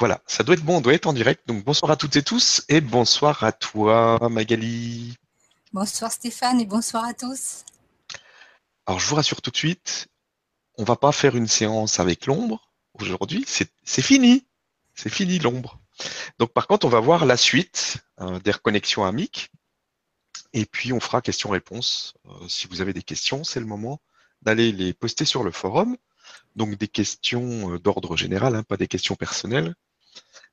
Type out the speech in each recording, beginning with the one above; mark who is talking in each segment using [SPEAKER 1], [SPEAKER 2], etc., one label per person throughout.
[SPEAKER 1] Voilà, ça doit être bon, on doit être en direct. Donc bonsoir à toutes et tous et bonsoir à toi Magali.
[SPEAKER 2] Bonsoir Stéphane et bonsoir à tous.
[SPEAKER 1] Alors je vous rassure tout de suite, on va pas faire une séance avec l'ombre aujourd'hui, c'est fini. C'est fini l'ombre. Donc par contre, on va voir la suite euh, des reconnexions amiques et puis on fera questions-réponses. Euh, si vous avez des questions, c'est le moment d'aller les poster sur le forum. Donc des questions euh, d'ordre général, hein, pas des questions personnelles,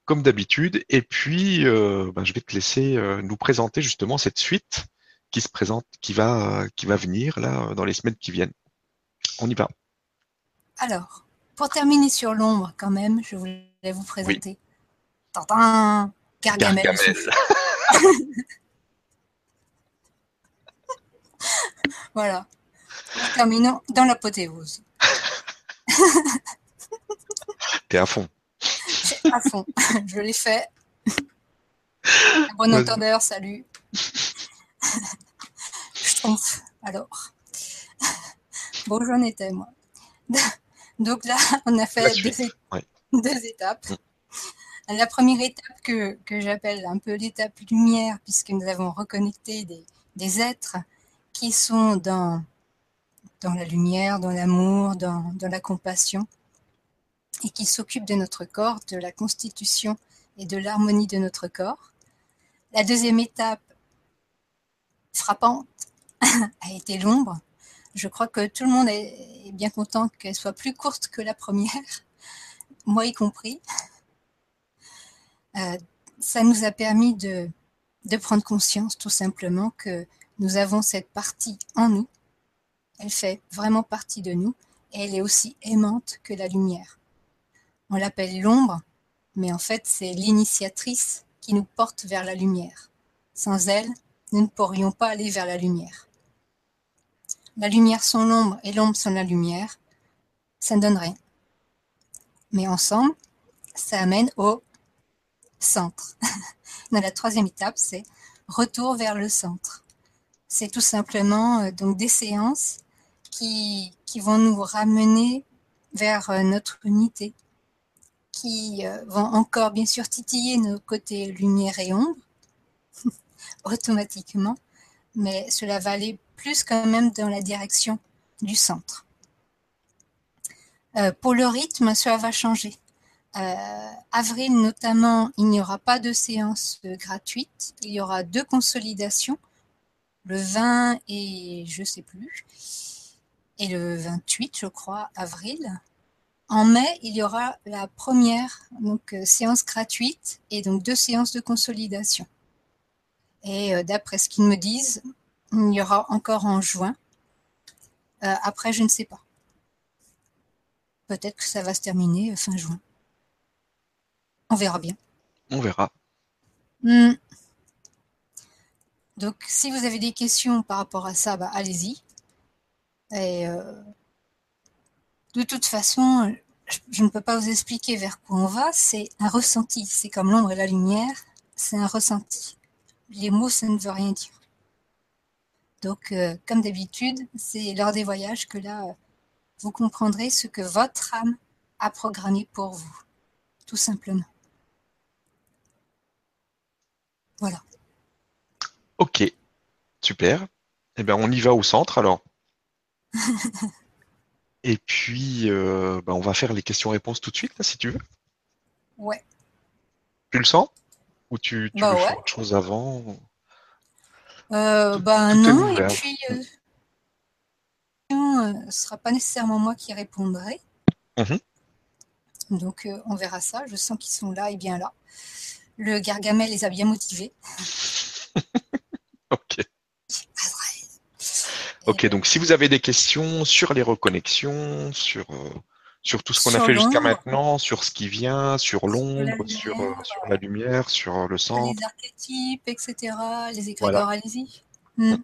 [SPEAKER 1] comme d'habitude. Et puis, euh, ben, je vais te laisser euh, nous présenter justement cette suite qui se présente, qui va, qui va venir là dans les semaines qui viennent. On y va.
[SPEAKER 2] Alors, pour terminer sur l'ombre, quand même, je voulais vous présenter. Oui. Gargamel. Gargamel. voilà. Terminons dans l'apothéose.
[SPEAKER 1] T'es à fond.
[SPEAKER 2] À fond. Je l'ai fait. Bon entendeur, salut. Je trompe. Alors. Bon, j'en étais, moi. Donc là, on a fait deux, étapes. Mm. La première étape que, j'appelle un peu l'étape lumière, puisque nous avons reconnecté des, des êtres qui sont dans dans la lumière, dans l'amour, dans, la compassion, et qui s'occupe de notre corps, de la constitution et de l'harmonie de notre corps. La deuxième étape, frappante, a été l'ombre. Je crois que tout le monde est bien content qu'elle soit plus courte que la première, moi y compris. Euh, ça nous a permis de, de prendre conscience tout simplement que nous avons cette partie en nous elle fait vraiment partie de nous et elle est aussi aimante que la lumière. On l'appelle l'ombre, mais en fait c'est l'initiatrice qui nous porte vers la lumière. Sans elle, nous ne pourrions pas aller vers la lumière. La lumière sans l'ombre et l'ombre sans la lumière, ça ne donne rien. Mais ensemble, ça amène au centre. Dans la troisième étape, c'est retour vers le centre. C'est tout simplement euh, donc des séances qui, vont nous ramener vers euh, notre unité, qui euh, vont encore bien sûr titiller nos côtés lumière et ombre, automatiquement, mais cela va aller plus quand même dans la direction du centre. Euh, pour le rythme, cela va changer. avril notamment, il n'y aura pas de séance gratuite, il y aura deux consolidations, le 20 et je sais plus et le 28, je crois, avril. En mai, il y aura la première donc, euh, séance gratuite et donc deux séances de consolidation. Et euh, d'après ce qu'ils me disent, il y aura encore en juin. Euh, après, je ne sais pas. Peut-être que ça va se terminer fin juin. On verra bien.
[SPEAKER 1] On verra.
[SPEAKER 2] Hmm. Donc, si vous avez des questions par rapport à ça, bah, allez-y. Et euh, de toute façon, je ne peux pas vous expliquer vers quoi on va, c'est un ressenti. C'est comme l'ombre et la lumière, c'est un ressenti. Les mots, ça ne veut rien dire. Donc, euh, comme d'habitude, c'est lors des voyages que là, vous comprendrez ce que votre âme a programmé pour vous, tout simplement. Voilà.
[SPEAKER 1] Ok, super. Eh bien, on y va au centre alors. Et puis, euh, bah, on va faire les questions-réponses tout de suite, si tu veux.
[SPEAKER 2] Ouais.
[SPEAKER 1] Tu le sens? Ou tu, tu bah veux faire autre chose avant?
[SPEAKER 2] Euh, Bah non, et puis, euh, ce ne sera pas nécessairement moi qui répondrai. Mmh Donc, on verra ça. Je sens qu'ils sont là et bien là. Le Gargamel les a bien motivés.
[SPEAKER 1] ok. Ok, donc si vous avez des questions sur les reconnexions, sur, euh, sur tout ce qu'on a fait jusqu'à maintenant, sur ce qui vient, sur l'ombre, sur, euh, sur, la lumière, sur le centre.
[SPEAKER 2] Les archétypes, etc., les égrégores, allez-y. Hmm.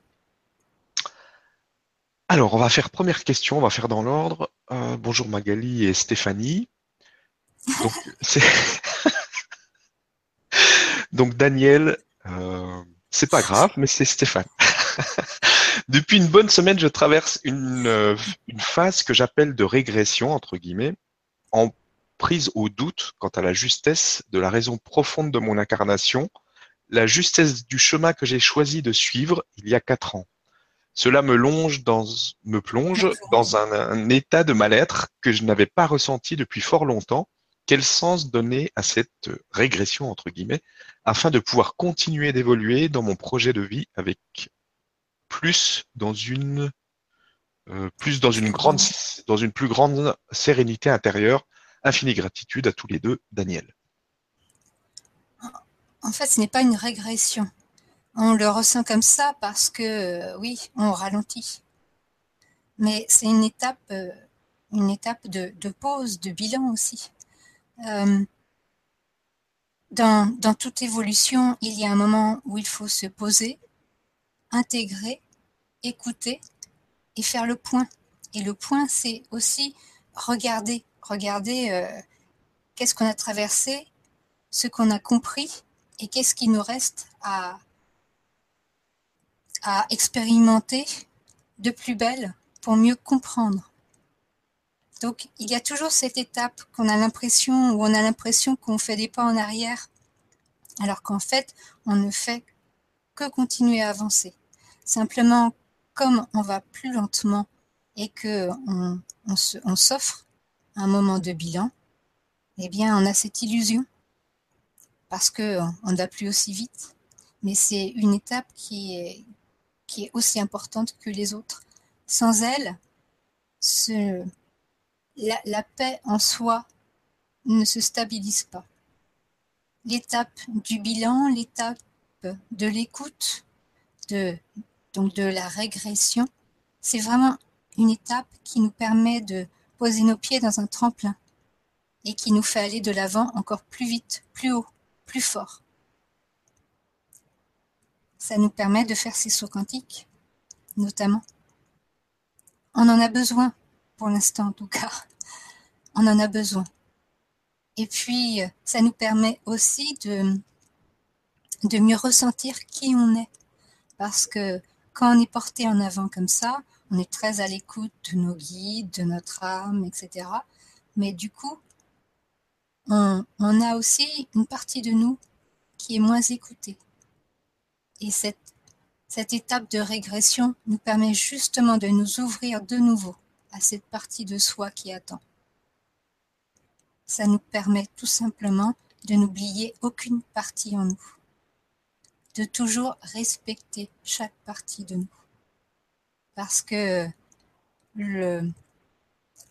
[SPEAKER 1] Alors, on va faire première question, on va faire dans l'ordre. Euh, bonjour Magali et Stéphanie. Donc, donc Daniel, c'est pas grave, mais c'est Stéphane. Depuis une bonne semaine, je traverse une, euh, une phase que j'appelle de régression, entre guillemets, en prise au doute quant à la justesse de la raison profonde de mon incarnation, la justesse du chemin que j'ai choisi de suivre il y a quatre ans. Cela me, longe dans, me plonge dans un, un état de mal-être que je n'avais pas ressenti depuis fort longtemps. Quel sens donner à cette régression, entre guillemets, afin de pouvoir continuer d'évoluer dans mon projet de vie avec plus dans une euh, plus dans une grande dans une plus grande sérénité intérieure. Infinie gratitude à tous les deux, Daniel.
[SPEAKER 2] En fait, ce n'est pas une régression. On le ressent comme ça parce que euh, oui, on ralentit. Mais c'est une étape, euh, une étape de, pause, de bilan aussi. dans, dans toute évolution, il y a un moment où il faut se poser, intégrer, écouter et faire le point. Et le point, c'est aussi regarder, regarder euh, qu'est-ce qu'on a traversé, ce qu'on a compris et qu'est-ce qui nous reste à, à expérimenter de plus belle pour mieux comprendre. Donc il y a toujours cette étape qu'on a l'impression où on a l'impression qu'on fait des pas en arrière, alors qu'en fait on ne fait que continuer à avancer. Simplement comme on va plus lentement et que on, s'offre un moment de bilan, eh bien, on a cette illusion parce que on va plus aussi vite. Mais c'est une étape qui est, aussi importante que les autres. Sans elle, la paix en soi ne se stabilise pas. L'étape du bilan, l'étape de l'écoute, de donc de la régression, c'est vraiment une étape qui nous permet de poser nos pieds dans un tremplin et qui nous fait aller de l'avant encore plus vite, plus haut, plus fort. Ça nous permet de faire ces sauts quantiques, notamment. On en a besoin, pour l'instant en tout cas. On en a besoin. Et puis, ça nous permet aussi de, de mieux ressentir qui on est. Parce que quand on est porté en avant comme ça, on est très à l'écoute de nos guides, de notre âme, etc. Mais du coup, on, a aussi une partie de nous qui est moins écoutée. Et cette, étape de régression nous permet justement de nous ouvrir de nouveau à cette partie de soi qui attend. Ça nous permet tout simplement de n'oublier aucune partie en nous de toujours respecter chaque partie de nous. Parce que le,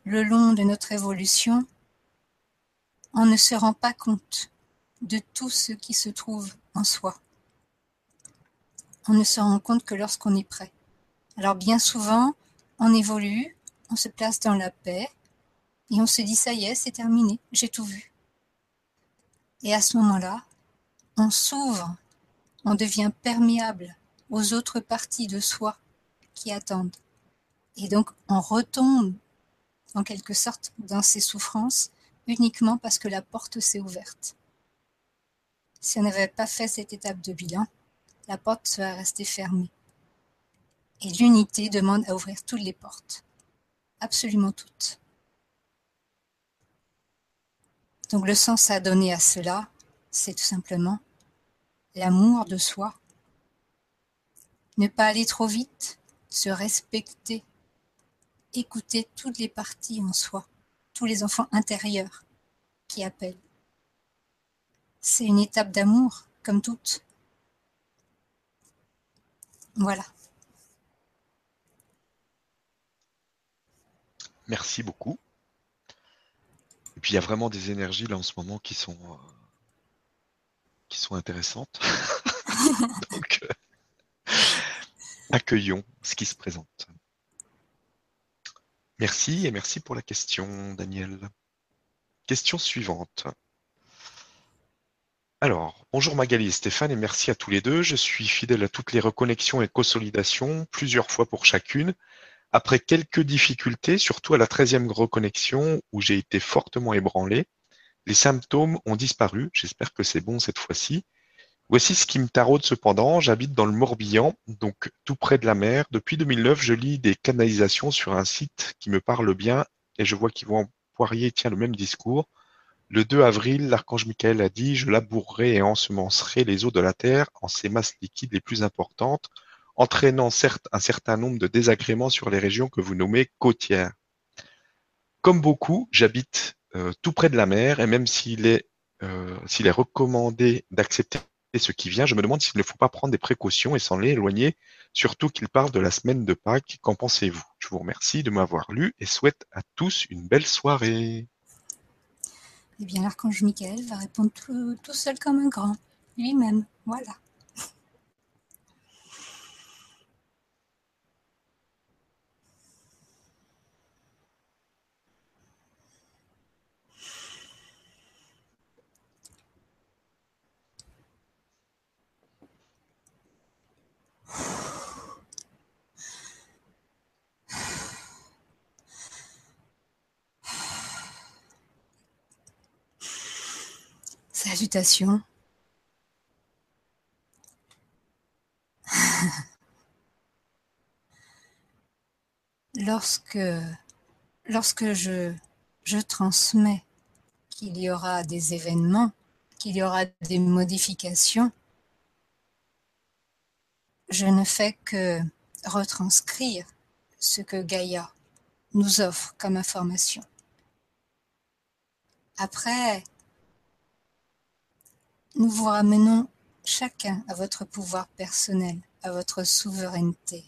[SPEAKER 2] le long de notre évolution, on ne se rend pas compte de tout ce qui se trouve en soi. On ne se rend compte que lorsqu'on est prêt. Alors bien souvent, on évolue, on se place dans la paix et on se dit ça y est, c'est terminé, j'ai tout vu. Et à ce moment-là, on s'ouvre on devient perméable aux autres parties de soi qui attendent. Et donc on retombe en quelque sorte dans ces souffrances uniquement parce que la porte s'est ouverte. Si on n'avait pas fait cette étape de bilan, la porte serait restée fermée. Et l'unité demande à ouvrir toutes les portes, absolument toutes. Donc le sens à donner à cela, c'est tout simplement l'amour de soi. Ne pas aller trop vite, se respecter, écouter toutes les parties en soi, tous les enfants intérieurs qui appellent. C'est une étape d'amour, comme toutes. Voilà.
[SPEAKER 1] Merci beaucoup. Et puis il y a vraiment des énergies là en ce moment qui sont euh, qui sont intéressantes. Donc, euh, accueillons ce qui se présente. Merci et merci pour la question, Daniel. Question suivante. Alors, bonjour Magali et Stéphane et merci à tous les deux. Je suis fidèle à toutes les reconnexions et consolidations, plusieurs fois pour chacune. Après quelques difficultés, surtout à la 13e reconnexion où j'ai été fortement ébranlé, les symptômes ont disparu, j'espère que c'est bon cette fois-ci. Voici ce qui me taraude cependant, j'habite dans le Morbihan, donc tout près de la mer. Depuis 2009, je lis des canalisations sur un site qui me parle bien et je vois qu'Yvan Poirier tient le même discours. Le 2 avril, l'archange Michael a dit Je labourerai et ensemencerai les eaux de la terre en ces masses liquides les plus importantes, entraînant certes un certain nombre de désagréments sur les régions que vous nommez côtières. Comme beaucoup, j'habite euh, tout près de la mer et même s'il est, euh, s'il est recommandé d'accepter ce qui vient, je me demande s'il ne faut pas prendre des précautions et s'en éloigner, surtout qu'il parle de la semaine de Pâques. Qu'en pensez-vous? Je vous remercie de m'avoir lu et souhaite à tous une belle soirée.
[SPEAKER 2] Eh bien, l'archange Michael va répondre tout, tout seul comme un grand, lui-même. Voilà. Salutations. lorsque, je, je transmets qu'il y aura des événements, qu'il y aura des modifications, je ne fais que retranscrire ce que Gaïa nous offre comme information. Après, nous vous ramenons chacun à votre pouvoir personnel, à votre souveraineté.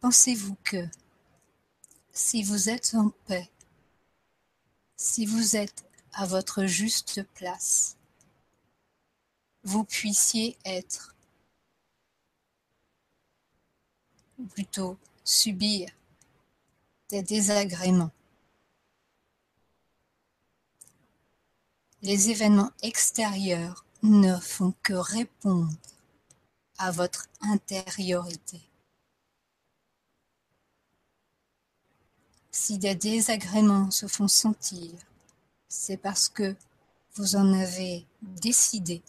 [SPEAKER 2] Pensez-vous que si vous êtes en paix, si vous êtes à votre juste place, vous puissiez être, ou plutôt subir, des désagréments? Les événements extérieurs ne font que répondre à votre intériorité. Si des désagréments se font sentir, c'est parce que vous en avez décidé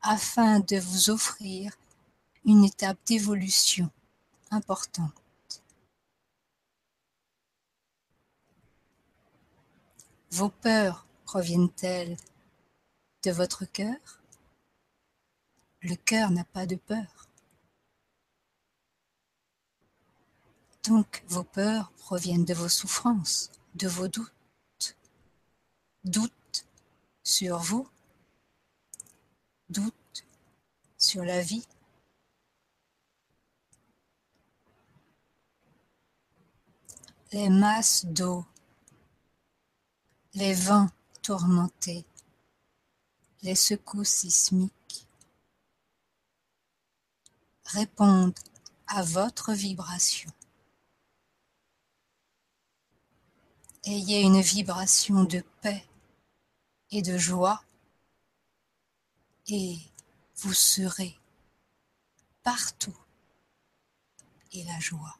[SPEAKER 2] afin de vous offrir une étape d'évolution importante. Vos peurs proviennent-elles de votre cœur? Le cœur n'a pas de peur. Donc vos peurs proviennent de vos souffrances, de vos doutes. Doutes sur vous, doute sur la vie. Les masses d'eau, les vents tourmentés, les secousses sismiques répondent à votre vibration. Ayez une vibration de paix et de joie et vous serez partout et la joie.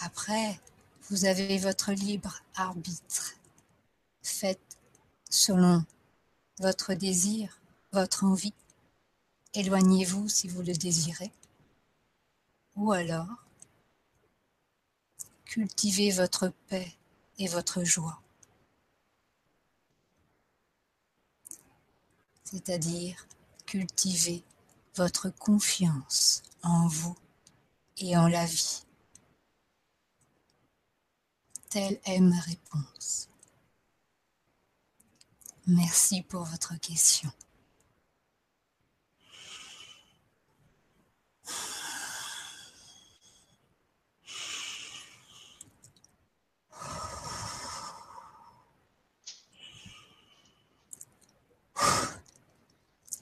[SPEAKER 2] Après, vous avez votre libre arbitre. Faites selon votre désir, votre envie. Éloignez-vous si vous le désirez. Ou alors, cultivez votre paix et votre joie. c'est-à-dire cultiver votre confiance en vous et en la vie. Telle est ma réponse. Merci pour votre question.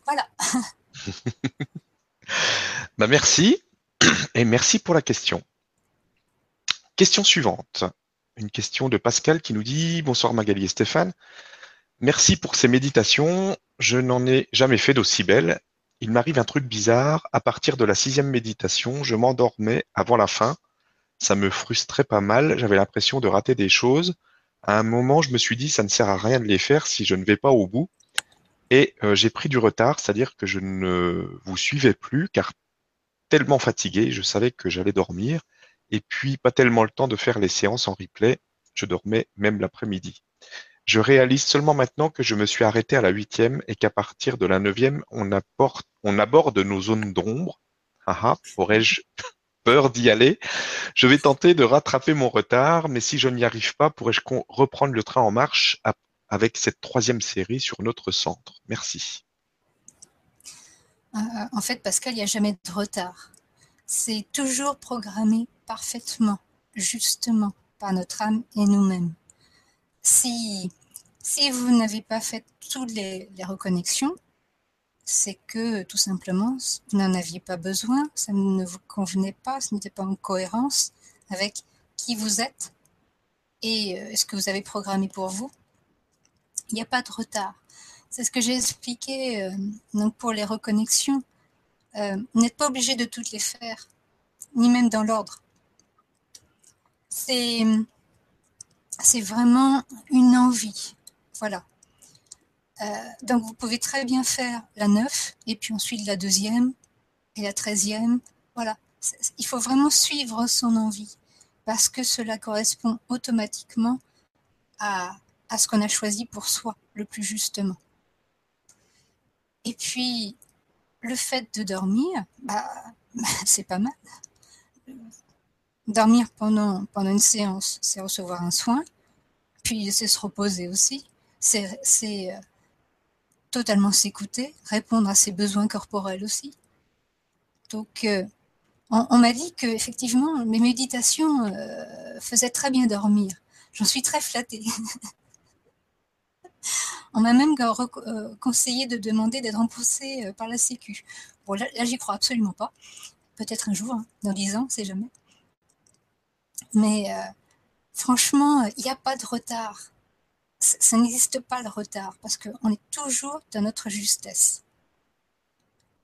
[SPEAKER 1] bah merci et merci pour la question. Question suivante. Une question de Pascal qui nous dit Bonsoir Magali et Stéphane. Merci pour ces méditations. Je n'en ai jamais fait d'aussi belles. Il m'arrive un truc bizarre. À partir de la sixième méditation, je m'endormais avant la fin. Ça me frustrait pas mal. J'avais l'impression de rater des choses. À un moment, je me suis dit, ça ne sert à rien de les faire si je ne vais pas au bout. Et euh, j'ai pris du retard, c'est-à-dire que je ne vous suivais plus car tellement fatigué, je savais que j'allais dormir, et puis pas tellement le temps de faire les séances en replay, je dormais même l'après-midi. Je réalise seulement maintenant que je me suis arrêté à la huitième et qu'à partir de la neuvième, on, on aborde nos zones d'ombre. Ah pourrais-je peur d'y aller? Je vais tenter de rattraper mon retard, mais si je n'y arrive pas, pourrais-je reprendre le train en marche avec cette troisième série sur notre centre? Merci.
[SPEAKER 2] Euh, en fait, Pascal, il n'y a jamais de retard. C'est toujours programmé parfaitement, justement, par notre âme et nous-mêmes. Si, si vous n'avez pas fait toutes les, les reconnexions, c'est que tout simplement, vous n'en aviez pas besoin, ça ne vous convenait pas, ce n'était pas en cohérence avec qui vous êtes et euh, ce que vous avez programmé pour vous. Il n'y a pas de retard. C'est ce que j'ai expliqué euh, donc pour les reconnexions. Euh, vous n'êtes pas obligé de toutes les faire, ni même dans l'ordre. C'est, vraiment une envie. Voilà. Euh, donc vous pouvez très bien faire la 9 et puis ensuite la deuxième et la treizième. Voilà. Il faut vraiment suivre son envie parce que cela correspond automatiquement à, à ce qu'on a choisi pour soi le plus justement. Et puis, le fait de dormir, bah, c'est pas mal. Dormir pendant, pendant une séance, c'est recevoir un soin, puis c'est se reposer aussi, c'est euh, totalement s'écouter, répondre à ses besoins corporels aussi. Donc, euh, on, m'a dit que effectivement mes méditations euh, faisaient très bien dormir. J'en suis très flattée. On m'a même conseillé de demander d'être remboursé par la Sécu. Bon, là, j'y crois absolument pas. Peut-être un jour, hein, dans dix ans, c'est jamais. Mais euh, franchement, il n'y a pas de retard. Ça, n'existe pas le retard parce qu'on est toujours dans notre justesse.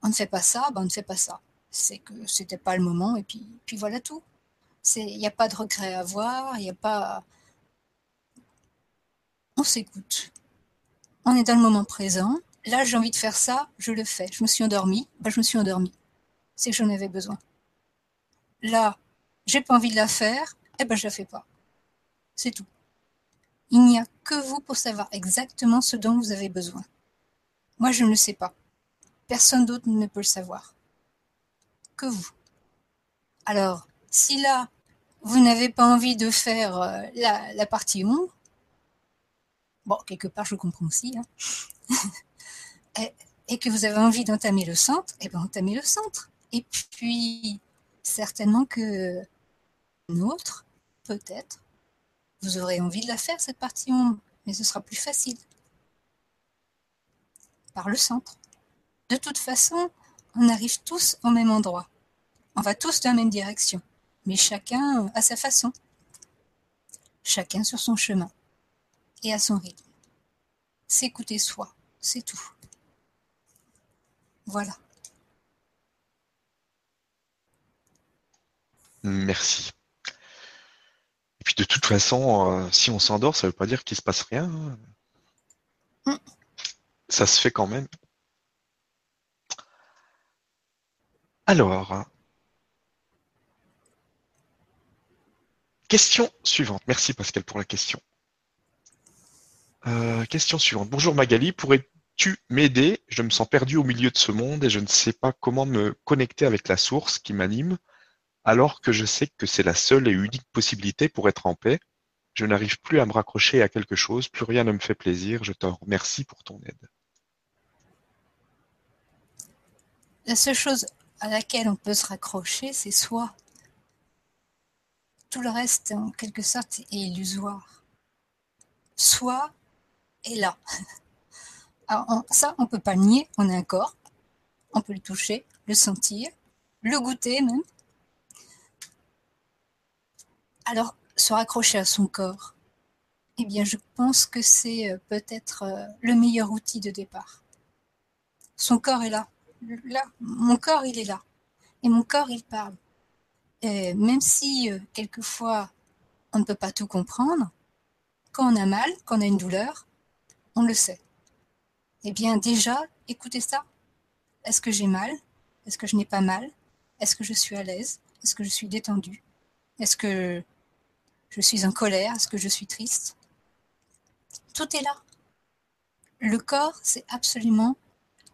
[SPEAKER 2] On ne fait pas ça, ben on ne fait pas ça. C'est que c'était pas le moment et puis, puis voilà tout. Il n'y a pas de regret à avoir, il n'y a pas. On s'écoute on est dans le moment présent. Là, j'ai envie de faire ça, je le fais. Je me suis endormie, ben, je me suis endormie. C'est que j'en avais besoin. Là, j'ai pas envie de la faire, eh ben je la fais pas. C'est tout. Il n'y a que vous pour savoir exactement ce dont vous avez besoin. Moi, je ne le sais pas. Personne d'autre ne peut le savoir. Que vous. Alors, si là, vous n'avez pas envie de faire euh, la, partie ombre, bon, quelque part, je comprends aussi, hein. et, que vous avez envie d'entamer le centre, eh bien entamez le centre. Et puis, certainement que autre, peut-être, vous aurez envie de la faire, cette partie ombre, mais ce sera plus facile. Par le centre. De toute façon, on arrive tous au même endroit. On va tous dans la même direction, mais chacun à sa façon. Chacun sur son chemin et à son rythme. S'écouter soi, c'est tout. Voilà.
[SPEAKER 1] Merci. Puis de toute façon, euh, si on s'endort, ça ne veut pas dire qu'il ne se passe rien. Mm. Ça se fait quand même. Alors, question suivante. Merci Pascal pour la question. Euh, question suivante. Bonjour Magali, pourrais-tu m'aider? Je me sens perdu au milieu de ce monde et je ne sais pas comment me connecter avec la source qui m'anime, alors que je sais que c'est la seule et unique possibilité pour être en paix. Je n'arrive plus à me raccrocher à quelque chose, plus rien ne me fait plaisir. Je te remercie pour ton aide.
[SPEAKER 2] La seule chose à laquelle on peut se raccrocher, c'est soi. Tout le reste, en quelque sorte, est illusoire. Soi, est là. Alors, ça, on peut pas le nier, on a un corps, on peut le toucher, le sentir, le goûter même. Alors, se raccrocher à son corps, eh bien, je pense que c'est euh, peut-être euh, le meilleur outil de départ. Son corps est là. Là, mon corps, il est là. Et mon corps, il parle. Et même si, euh, quelquefois, on ne peut pas tout comprendre, quand on a mal, quand on a une douleur, on le sait. Eh bien déjà, écoutez ça. Est-ce que j'ai mal? Est-ce que je n'ai pas mal? Est-ce que je suis à l'aise? Est-ce que je suis détendue? Est-ce que je suis en colère Est-ce que je suis triste? Tout est là. Le corps, c'est absolument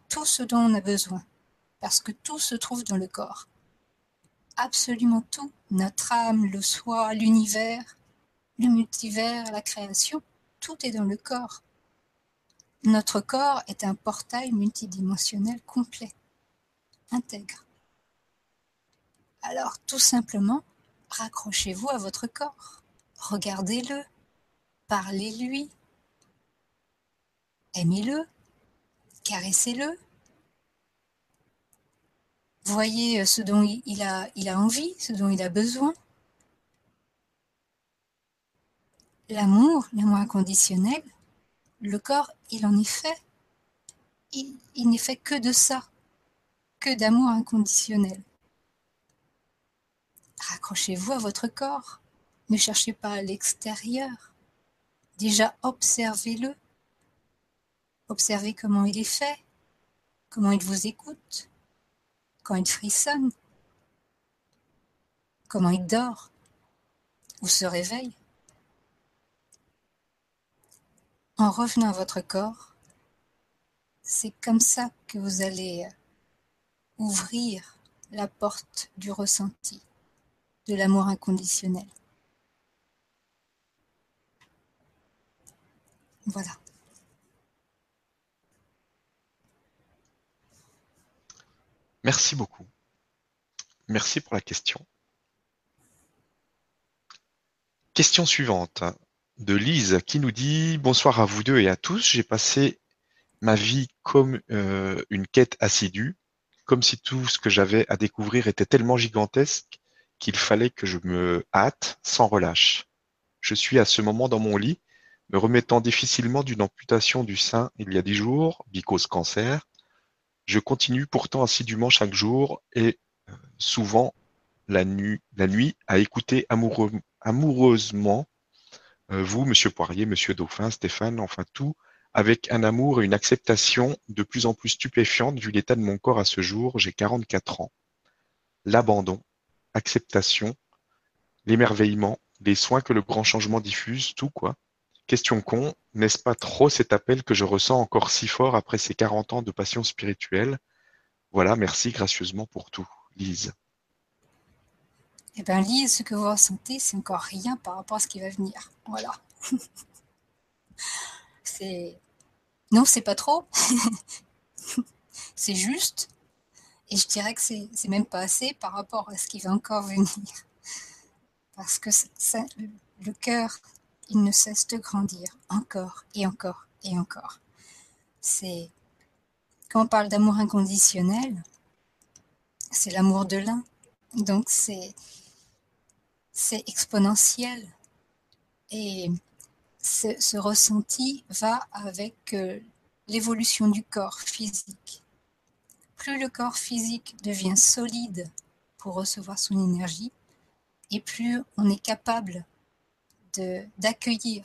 [SPEAKER 2] tout ce dont on a besoin, parce que tout se trouve dans le corps. Absolument tout, notre âme, le soi, l'univers, le multivers, la création, tout est dans le corps. Notre corps est un portail multidimensionnel complet, intègre. Alors tout simplement, raccrochez-vous à votre corps, regardez-le, parlez-lui, aimez-le, caressez-le, voyez ce dont il a, il a envie, ce dont il a besoin. L'amour, l'amour inconditionnel, le corps, il en est fait. Il, il n'est fait que de ça, que d'amour inconditionnel. Raccrochez-vous à votre corps. Ne cherchez pas à l'extérieur. Déjà, observez-le. Observez comment il est fait, comment il vous écoute, quand il frissonne, comment il dort ou se réveille. En revenant à votre corps, c'est comme ça que vous allez ouvrir la porte du ressenti, de l'amour inconditionnel. Voilà.
[SPEAKER 1] Merci beaucoup. Merci pour la question. Question suivante de Lise qui nous dit Bonsoir à vous deux et à tous. J'ai passé ma vie comme euh, une quête assidue, comme si tout ce que j'avais à découvrir était tellement gigantesque qu'il fallait que je me hâte sans relâche. Je suis à ce moment dans mon lit, me remettant difficilement d'une amputation du sein il y a dix jours, bicose cancer, je continue pourtant assidûment chaque jour et euh, souvent la, nuit, la nuit à écouter amoureusement euh, vous, Monsieur Poirier, Monsieur Dauphin, Stéphane, enfin tout, avec un amour et une acceptation de plus en plus stupéfiante vu l'état de mon corps à ce jour, j'ai 44 ans. L'abandon, acceptation, l'émerveillement, les soins que le grand changement diffuse, tout quoi. Question con, n'est-ce pas trop cet appel que je ressens encore si fort après ces quarante ans de passion spirituelle? Voilà, merci gracieusement pour tout. Lise.
[SPEAKER 2] Eh bien, Lise, ce que vous ressentez, c'est encore rien par rapport à ce qui va venir. Voilà. c'est. Non, c'est pas trop. c'est juste. Et je dirais que c'est même pas assez par rapport à ce qui va encore venir. Parce que le cœur il ne cesse de grandir encore et encore et encore. C'est quand on parle d'amour inconditionnel, c'est l'amour de l'un. Donc c'est c'est exponentiel et ce, ressenti va avec euh, l'évolution du corps physique. Plus le corps physique devient solide pour recevoir son énergie, et plus on est capable d'accueillir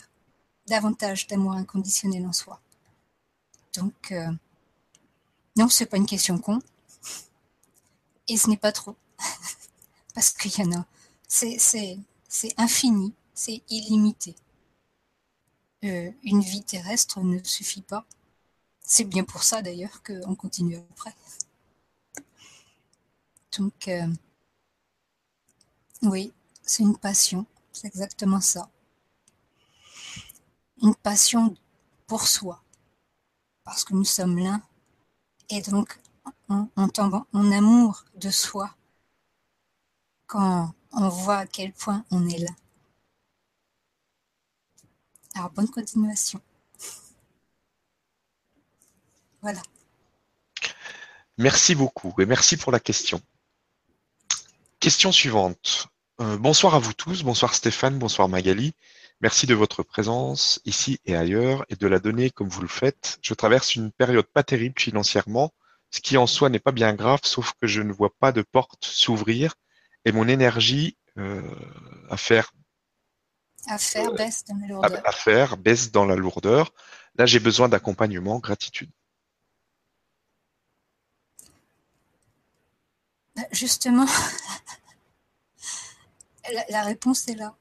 [SPEAKER 2] davantage d'amour inconditionnel en soi. Donc, euh, non, ce n'est pas une question con. Et ce n'est pas trop. Parce qu'il y en a. C'est infini, c'est illimité. Euh, une vie terrestre ne suffit pas. C'est bien pour ça d'ailleurs qu'on continue après. Donc, euh, oui, c'est une passion, c'est exactement ça une passion pour soi, parce que nous sommes l'un, et donc on, tombe en amour de soi quand on voit à quel point on est là. Alors bonne continuation. Voilà.
[SPEAKER 1] Merci beaucoup et merci pour la question. Question suivante. Euh, bonsoir à vous tous, bonsoir Stéphane, bonsoir Magali. Merci de votre présence ici et ailleurs et de la donner comme vous le faites. Je traverse une période pas terrible financièrement, ce qui en soi n'est pas bien grave, sauf que je ne vois pas de porte s'ouvrir et mon énergie euh, à faire
[SPEAKER 2] à faire baisse dans la lourdeur.
[SPEAKER 1] À, faire baisse dans la lourdeur. Là, j'ai besoin d'accompagnement, gratitude.
[SPEAKER 2] Bah, justement, la, réponse est là,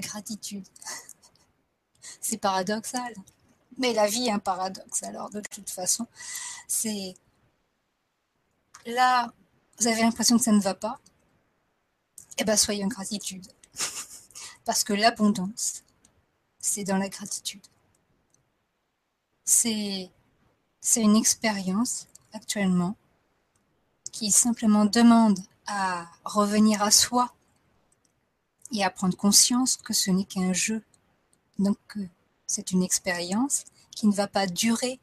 [SPEAKER 2] gratitude. C'est paradoxal, mais la vie est un paradoxe. Alors de toute façon, c'est là, vous avez l'impression que ça ne va pas, eh bien soyez en gratitude. Parce que l'abondance, c'est dans la gratitude. C'est une expérience actuellement qui simplement demande à revenir à soi et à prendre conscience que ce n'est qu'un jeu. Donc c'est une expérience qui ne va pas durer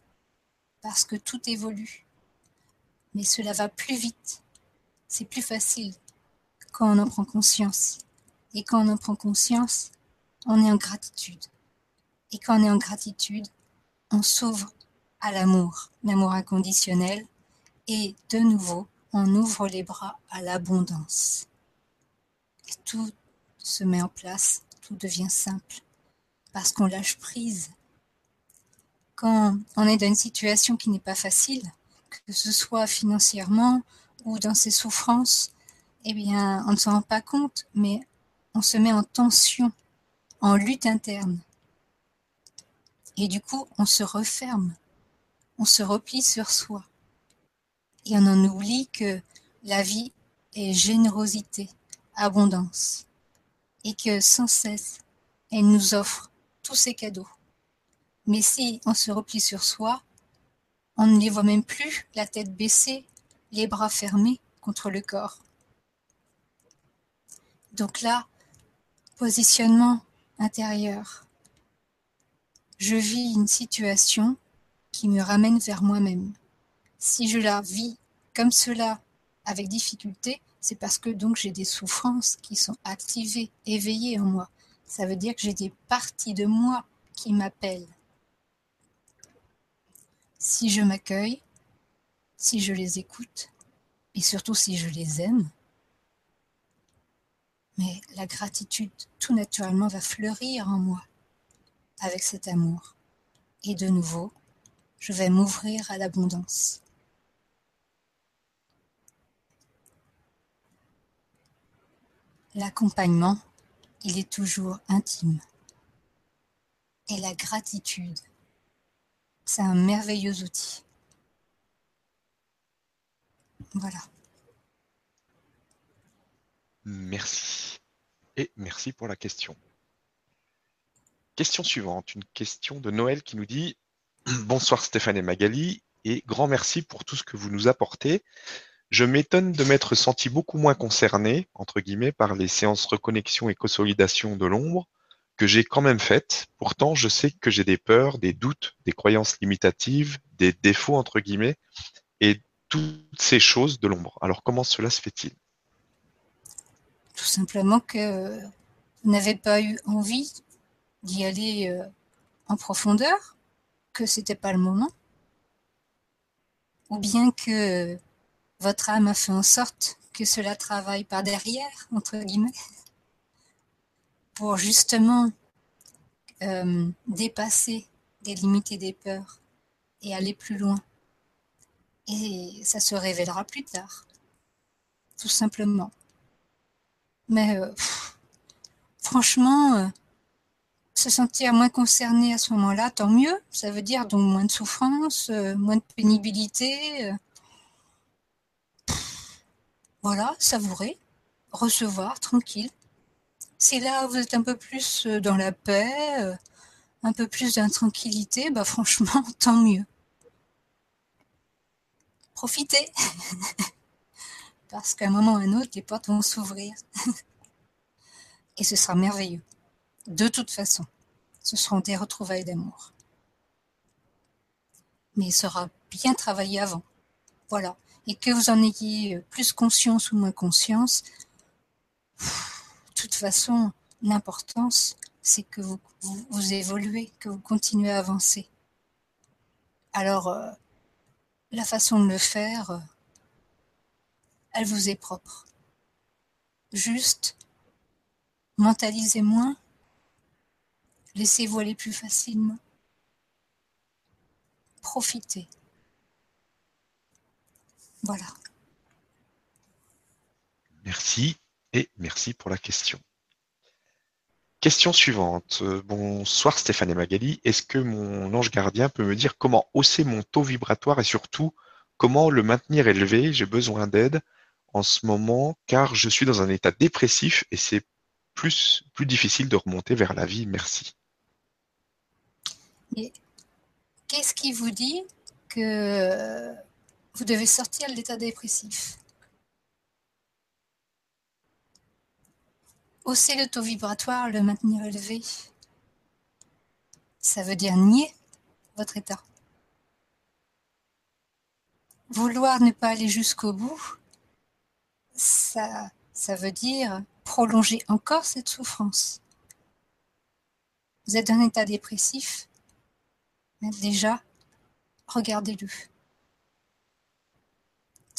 [SPEAKER 2] parce que tout évolue. Mais cela va plus vite. C'est plus facile quand on en prend conscience. Et quand on en prend conscience, on est en gratitude. Et quand on est en gratitude, on s'ouvre à l'amour, l'amour inconditionnel. Et de nouveau, on ouvre les bras à l'abondance. Tout se met en place, tout devient simple, parce qu'on lâche prise. Quand on est dans une situation qui n'est pas facile, que ce soit financièrement ou dans ses souffrances, eh bien, on ne s'en rend pas compte, mais on se met en tension, en lutte interne. Et du coup, on se referme, on se replie sur soi. Et on en oublie que la vie est générosité, abondance, et que sans cesse, elle nous offre tous ces cadeaux. Mais si on se replie sur soi, on ne les voit même plus, la tête baissée, les bras fermés contre le corps. Donc là, positionnement intérieur. Je vis une situation qui me ramène vers moi-même si je la vis comme cela avec difficulté, c'est parce que donc j'ai des souffrances qui sont activées, éveillées en moi. Ça veut dire que j'ai des parties de moi qui m'appellent. Si je m'accueille, si je les écoute, et surtout si je les aime, mais la gratitude tout naturellement va fleurir en moi avec cet amour. Et de nouveau, je vais m'ouvrir à l'abondance. L'accompagnement, il est toujours intime. Et la gratitude, c'est un merveilleux outil. Voilà.
[SPEAKER 1] Merci. Et merci pour la question. Question suivante, une question de Noël qui nous dit Bonsoir Stéphane et Magali, et grand merci pour tout ce que vous nous apportez. Je m'étonne de m'être senti beaucoup moins concerné, entre guillemets, par les séances reconnexion et consolidation de l'ombre que j'ai quand même faites. Pourtant, je sais que j'ai des peurs, des doutes, des croyances limitatives, des défauts, entre guillemets, et toutes ces choses de l'ombre. Alors, comment cela se fait-il?
[SPEAKER 2] Tout simplement que vous n'avez pas eu envie d'y aller euh, en profondeur, que c'était pas le moment, ou bien que votre âme a fait en sorte que cela travaille par derrière, entre guillemets, pour justement euh, dépasser des limites et des peurs et aller plus loin. Et ça se révélera plus tard, tout simplement. Mais euh, franchement, euh, se sentir moins concerné à ce moment-là, tant mieux. Ça veut dire donc moins de souffrance, moins de pénibilité voilà, savourer, recevoir, tranquille. Si là vous êtes un peu plus euh, dans la paix, euh, un peu plus d'intranquillité, bah franchement, tant mieux. Profitez Parce qu'à un moment ou à un autre, les portes vont s'ouvrir. Et ce sera merveilleux. De toute façon, ce seront des retrouvailles d'amour. Mais il sera bien travaillé avant. Voilà et que vous en ayez plus conscience ou moins conscience, de toute façon, l'importance, c'est que vous, vous, évoluez, que vous continuez à avancer. Alors, euh, la façon de le faire, euh, elle vous est propre. Juste, mentalisez moins, laissez-vous aller plus facilement. Profitez. Voilà.
[SPEAKER 1] Merci et merci pour la question. Question suivante. Euh, bonsoir Stéphane et Magali. Est-ce que mon ange gardien peut me dire comment hausser mon taux vibratoire et surtout comment le maintenir élevé? J'ai besoin d'aide en ce moment car je suis dans un état dépressif et c'est plus, plus difficile de remonter vers la vie. Merci.
[SPEAKER 2] Qu'est-ce qui vous dit que vous devez sortir de l'état dépressif Hausser le taux vibratoire, le maintenir élevé, ça veut dire nier votre état. Vouloir ne pas aller jusqu'au bout, ça, ça veut dire prolonger encore cette souffrance. Vous êtes dans un état dépressif, déjà, regardez-le.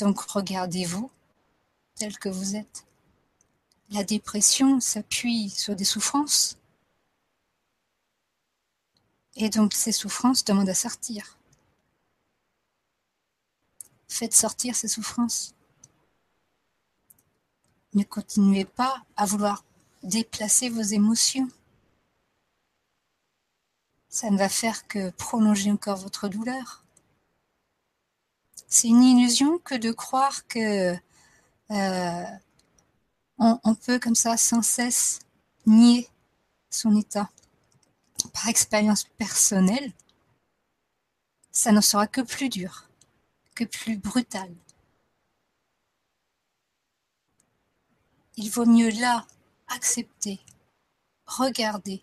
[SPEAKER 2] Donc regardez-vous tel que vous êtes. La dépression s'appuie sur des souffrances. Et donc ces souffrances demandent à sortir. Faites sortir ces souffrances. Ne continuez pas à vouloir déplacer vos émotions. Ça ne va faire que prolonger encore votre douleur. C'est une illusion que de croire que euh, on, peut comme ça sans cesse nier son état. Par expérience personnelle, ça n'en sera que plus dur, que plus brutal. Il vaut mieux là accepter, regarder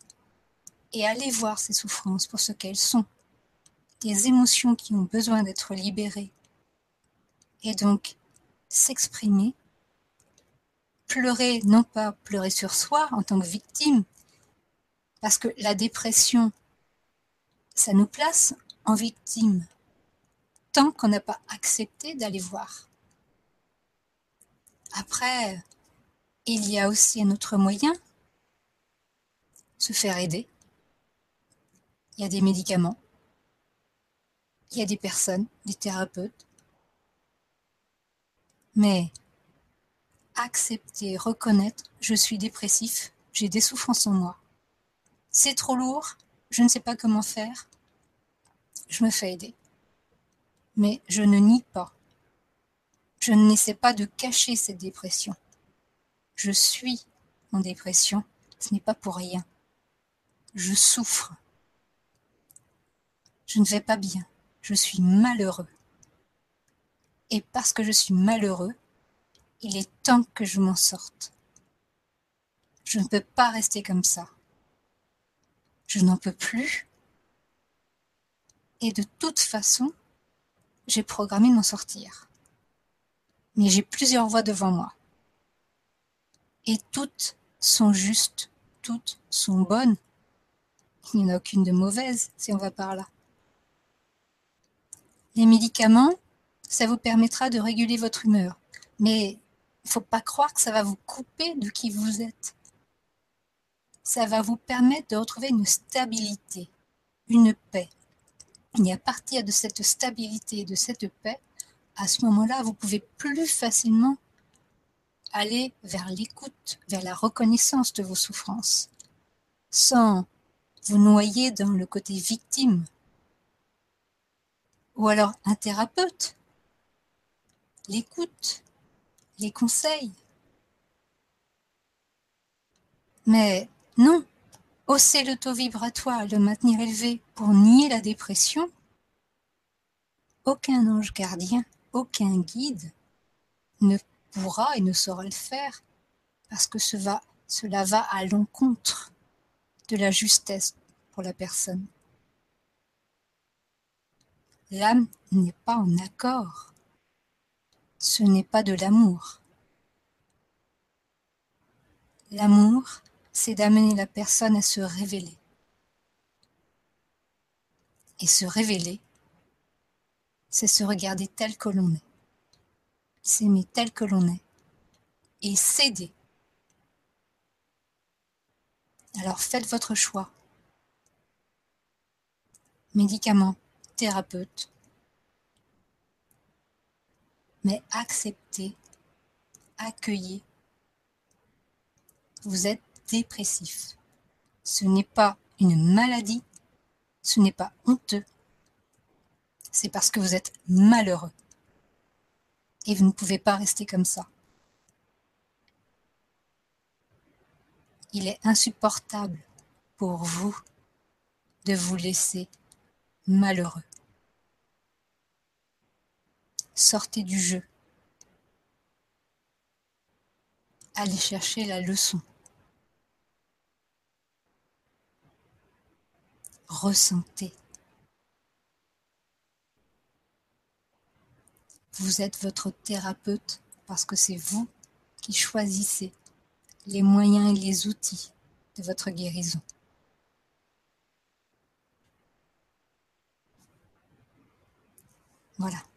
[SPEAKER 2] et aller voir ces souffrances pour ce qu'elles sont, des émotions qui ont besoin d'être libérées, et donc s'exprimer, pleurer, non pas pleurer sur soi en tant que victime, parce que la dépression, ça nous place en victime, tant qu'on n'a pas accepté d'aller voir. Après, il y a aussi un autre moyen, se faire aider. Il y a des médicaments, il y a des personnes, des thérapeutes. Mais accepter, reconnaître, je suis dépressif, j'ai des souffrances en moi. C'est trop lourd, je ne sais pas comment faire. Je me fais aider. Mais je ne nie pas. Je n'essaie pas de cacher cette dépression je suis en dépression, ce n'est pas pour rien. Je souffre. Je ne vais pas bien. Je suis malheureux. Et parce que je suis malheureux, il est temps que je m'en sorte. Je ne peux pas rester comme ça. Je n'en peux plus. Et de toute façon, j'ai programmé de m'en sortir. Mais j'ai plusieurs voies devant moi et toutes sont justes, toutes sont bonnes. Il n'y en a aucune de mauvaise si on va par là. Les médicaments, ça vous permettra de réguler votre humeur. Mais il ne faut pas croire que ça va vous couper de qui vous êtes. Ça va vous permettre de retrouver une stabilité, une paix. Et à partir de cette stabilité de cette paix, à ce moment-là, vous pouvez plus facilement aller vers l'écoute, vers la reconnaissance de vos souffrances, sans vous noyer dans le côté victime. Ou alors un thérapeute, l'écoute, les conseils. Mais non, hausser le taux vibratoire, le maintenir élevé pour nier la dépression, aucun ange gardien, aucun guide ne pourra et ne saura le faire parce que cela va à l'encontre de la justesse pour la personne. L'âme n'est pas en accord. Ce n'est pas de l'amour. L'amour, c'est d'amener la personne à se révéler. Et se révéler, c'est se regarder tel que l'on est s'aimer tel que l'on est et céder. Alors faites votre choix. Médicaments, thérapeute. Mais acceptez, accueillez Vous êtes dépressif. Ce n'est pas une maladie, ce n'est pas honteux, c'est parce que vous êtes malheureux. Et vous ne pouvez pas rester comme ça. Il est insupportable pour vous de vous laisser malheureux. Sortez du jeu. Allez chercher la leçon. Ressentez. Vous êtes votre thérapeute parce que c'est vous qui choisissez les moyens et les outils de votre guérison. Voilà.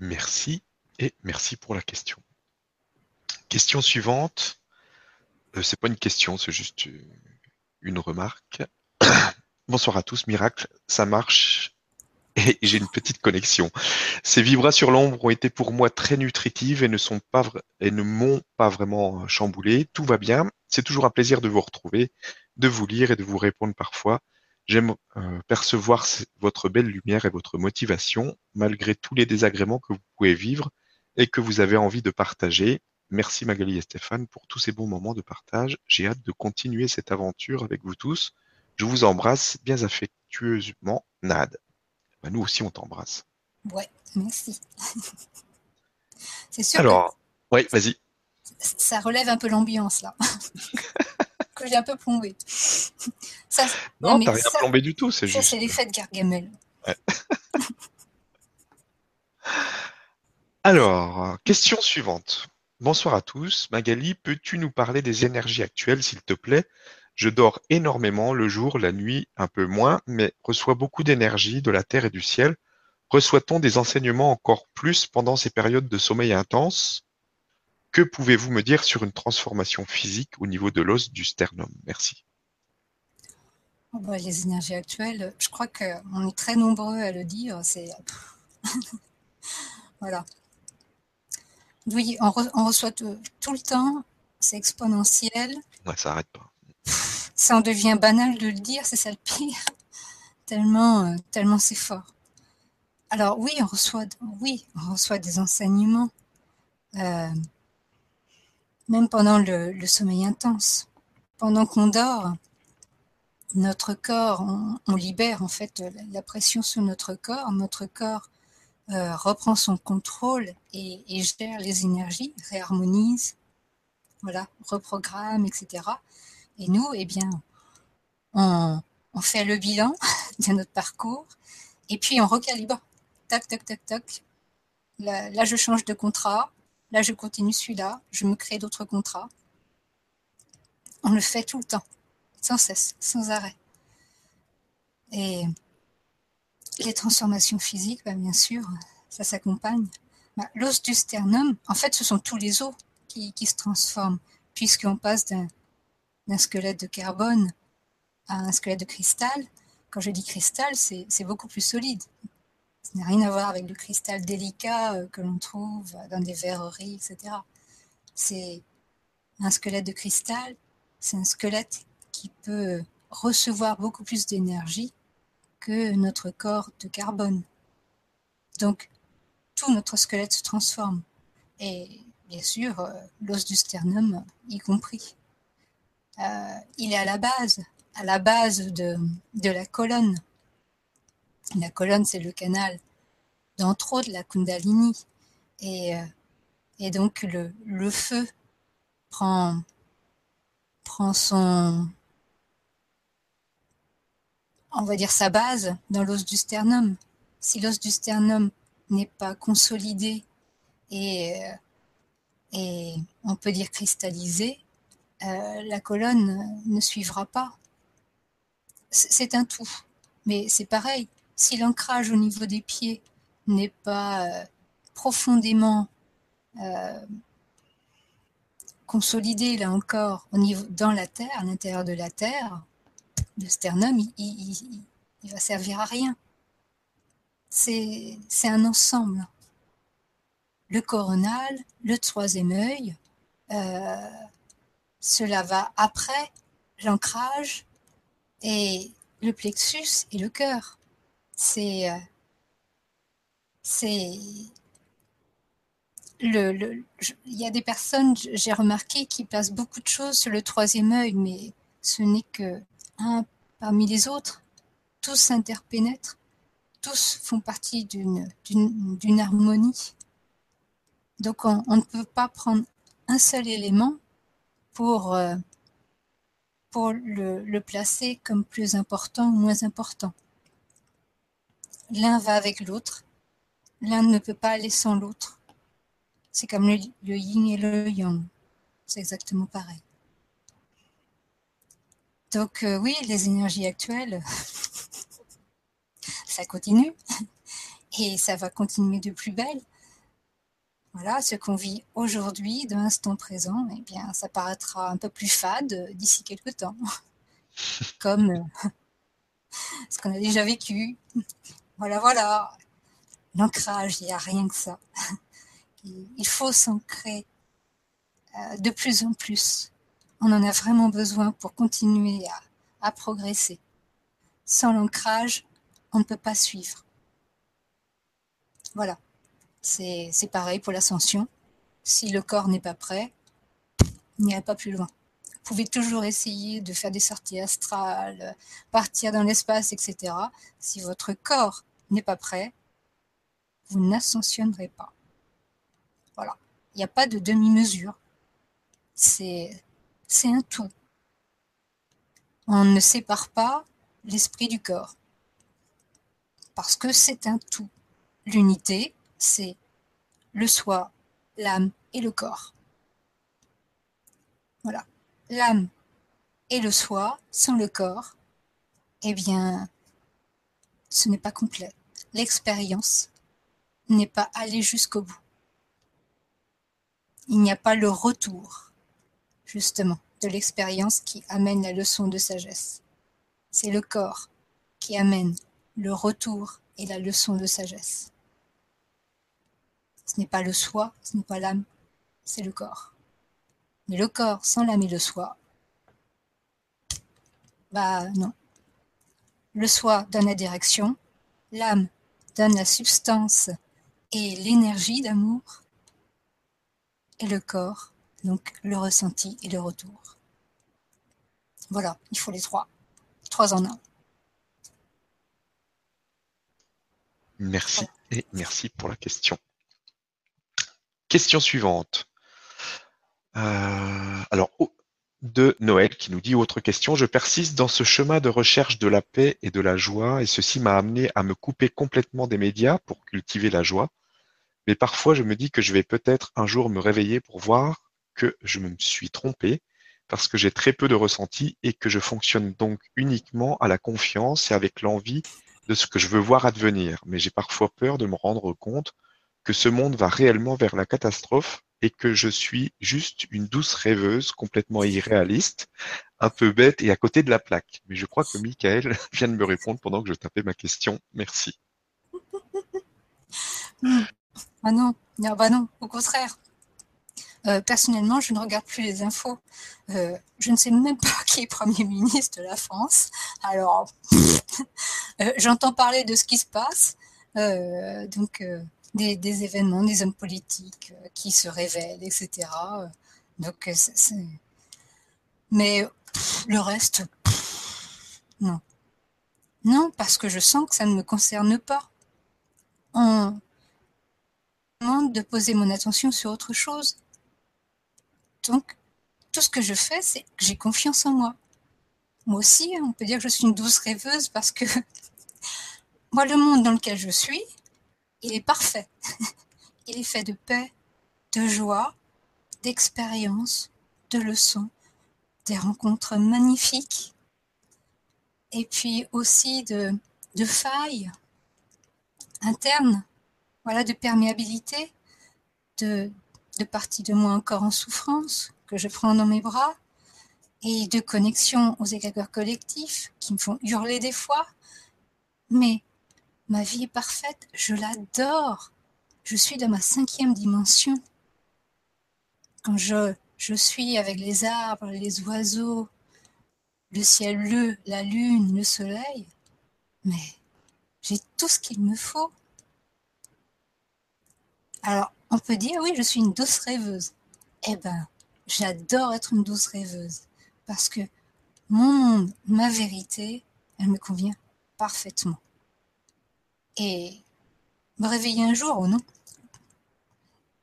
[SPEAKER 1] Merci et merci pour la question. Question suivante. Euh, c'est pas une question, c'est juste une remarque. Bonsoir à tous, miracle, ça marche et j'ai une petite connexion. Ces vibras sur l'ombre ont été pour moi très nutritives et ne sont pas et ne m'ont pas vraiment chamboulé. Tout va bien. C'est toujours un plaisir de vous retrouver, de vous lire et de vous répondre parfois. J'aime euh, percevoir votre belle lumière et votre motivation, malgré tous les désagréments que vous pouvez vivre et que vous avez envie de partager. Merci Magali et Stéphane pour tous ces bons moments de partage. J'ai hâte de continuer cette aventure avec vous tous. Je vous embrasse bien affectueusement, Nad. Bah, nous aussi, on t'embrasse.
[SPEAKER 2] Ouais, merci.
[SPEAKER 1] C'est sûr. Alors, oui, vas-y.
[SPEAKER 2] Ça relève un peu l'ambiance là. que j'ai un peu plombé.
[SPEAKER 1] Ça, non, t'as rien plombé du tout, c'est juste.
[SPEAKER 2] c'est l'effet de Gargamel.
[SPEAKER 1] Alors, question suivante. Bonsoir à tous. Magali, peux-tu nous parler des énergies actuelles, s'il te plaît? Je dors énormément le jour, la nuit un peu moins, mais reçois beaucoup d'énergie de la terre et du ciel. Reçoit-on des enseignements encore plus pendant ces périodes de sommeil intense? Que pouvez-vous me dire sur une transformation physique au niveau de l'os du sternum? Merci.
[SPEAKER 2] Oh, bah, les énergies actuelles, je crois qu'on est très nombreux à le dire. C'est voilà. Oui, on, reçoit tout, le temps. C'est exponentiel.
[SPEAKER 1] Ouais, ça n'arrête pas.
[SPEAKER 2] Ça en devient banal de le dire, c'est ça le pire. Tellement, euh, tellement c'est fort. Alors oui, on reçoit, oui, on reçoit des enseignements. Euh, même pendant le, sommeil intense. Pendant qu'on dort, notre corps, on, libère en fait la pression sur notre corps. Notre corps euh, reprend son contrôle et, gère les énergies, réharmonise, voilà, reprogramme, etc. Et nous, eh bien, on, fait le bilan de notre parcours et puis on recalibre. Tac, tac, tac, tac. là je change de contrat. Là, je continue celui-là, je me crée d'autres contrats. On le fait tout le temps, sans cesse, sans arrêt. Et les transformations physiques, bah, bien sûr, ça s'accompagne. Bah, l'os du sternum, en fait, ce sont tous les os qui, se transforment, puisqu'on passe d'un squelette de carbone à un squelette de cristal. Quand je dis cristal, c'est beaucoup plus solide. Ça n'a rien à voir avec le cristal délicat euh, que l'on trouve dans des verreries, etc. C'est un squelette de cristal, c'est un squelette qui peut recevoir beaucoup plus d'énergie que notre corps de carbone. Donc, tout notre squelette se transforme. Et bien sûr, euh, l'os du sternum y compris. Euh, il est à la base, à la base de, de la colonne. La colonne, c'est le canal d'entre autres la Kundalini. Et, euh, donc le, feu prend, son, on va dire sa base dans l'os du sternum. Si l'os du sternum n'est pas consolidé et, euh, on peut dire cristallisé, euh, la colonne ne suivra pas. C'est un tout. Mais c'est pareil, si l'ancrage au niveau des pieds n'est pas euh, profondément euh, consolidé, là encore, dans la Terre, à l'intérieur de la Terre, le sternum, il, il, va servir à rien. C'est un ensemble. le coronal, le troisième œil. Euh, cela va après l'ancrage et le plexus et le cœur. C'est euh, c'est le, il y a des personnes, j'ai remarqué, qui placent beaucoup de choses sur le troisième œil, mais ce n'est que un parmi les autres. Tous s'interpénètrent, tous font partie d'une harmonie. Donc on, on, ne peut pas prendre un seul élément pour, euh, pour le, le placer comme plus important ou moins important. L'un va avec l'autre, l'un ne peut pas aller sans l'autre. C'est comme le, yin et le yang. C'est exactement pareil. Donc euh, oui, les énergies actuelles, ça continue et ça va continuer de plus belle. Voilà, ce qu'on vit aujourd'hui, de l'instant présent, eh bien, ça paraîtra un peu plus fade d'ici quelques temps, comme euh, ce qu'on a déjà vécu. Voilà, voilà. L'ancrage, il n'y a rien que ça. Il faut s'ancrer euh, de plus en plus. On en a vraiment besoin pour continuer à, progresser. Sans l'ancrage, on ne peut pas suivre. Voilà. C'est pareil pour l'ascension. Si le corps n'est pas prêt, il n'y a pas plus loin. Vous pouvez toujours essayer de faire des sorties astrales, partir dans l'espace, etc. Si votre corps n'est pas prêt, vous n'ascensionnerez pas. Voilà. Il n'y a pas de demi-mesure. C'est un tout. On ne sépare pas l'esprit du corps. Parce que c'est un tout. L'unité, c'est le soi, l'âme et le corps. Voilà. L'âme et le soi sans le corps, eh bien, ce n'est pas complet. L'expérience n'est pas allée jusqu'au bout. Il n'y a pas le retour, justement, de l'expérience qui amène la leçon de sagesse. C'est le corps qui amène le retour et la leçon de sagesse. Ce n'est pas le soi, ce n'est pas l'âme, c'est le corps. Mais le corps sans l'âme et le soi, bah non. Le soi donne la direction, l'âme donne la substance et l'énergie d'amour, et le corps, donc le ressenti et le retour. Voilà, il faut les trois. Trois en un.
[SPEAKER 1] Merci et merci pour la question. Question suivante. Euh, alors, de Noël qui nous dit autre question. Je persiste dans ce chemin de recherche de la paix et de la joie et ceci m'a amené à me couper complètement des médias pour cultiver la joie. Mais parfois, je me dis que je vais peut-être un jour me réveiller pour voir que je me suis trompé parce que j'ai très peu de ressenti et que je fonctionne donc uniquement à la confiance et avec l'envie de ce que je veux voir advenir. Mais j'ai parfois peur de me rendre compte que ce monde va réellement vers la catastrophe et que je suis juste une douce rêveuse complètement irréaliste, un peu bête et à côté de la plaque. Mais je crois que Michael vient de me répondre pendant que je tapais ma question. Merci.
[SPEAKER 2] Ah non, non, bah non, au contraire. Euh, personnellement, je ne regarde plus les infos. Euh, je ne sais même pas qui est Premier ministre de la France. Alors, euh, j'entends parler de ce qui se passe. Donc, des, événements, des hommes politiques euh, qui se révèlent, etc. Donc, euh, mais le reste, non. Non, parce que je sens que ça ne me concerne pas. On demande de poser mon attention sur autre chose. Donc, tout ce que je fais, c'est que j'ai confiance en moi. Moi aussi, on peut dire que je suis une douce rêveuse parce que moi, le monde dans lequel je suis, il est parfait. Il est fait de paix, de joie, d'expérience, de leçons, des rencontres magnifiques, et puis aussi de, failles internes, voilà, de perméabilité, de, de parties de moi encore en souffrance que je prends dans mes bras, et de connexion aux égrégores collectifs qui me font hurler des fois, mais Ma vie est parfaite, je l'adore. je suis dans ma cinquième dimension. Quand je, je suis avec les arbres, les oiseaux, le ciel bleu, la lune, le soleil, mais j'ai tout ce qu'il me faut. Alors, on peut dire, oui, je suis une douce rêveuse. Eh ben, j'adore être une douce rêveuse parce que mon monde, ma vérité, elle me convient parfaitement. Et me réveiller un jour ou non?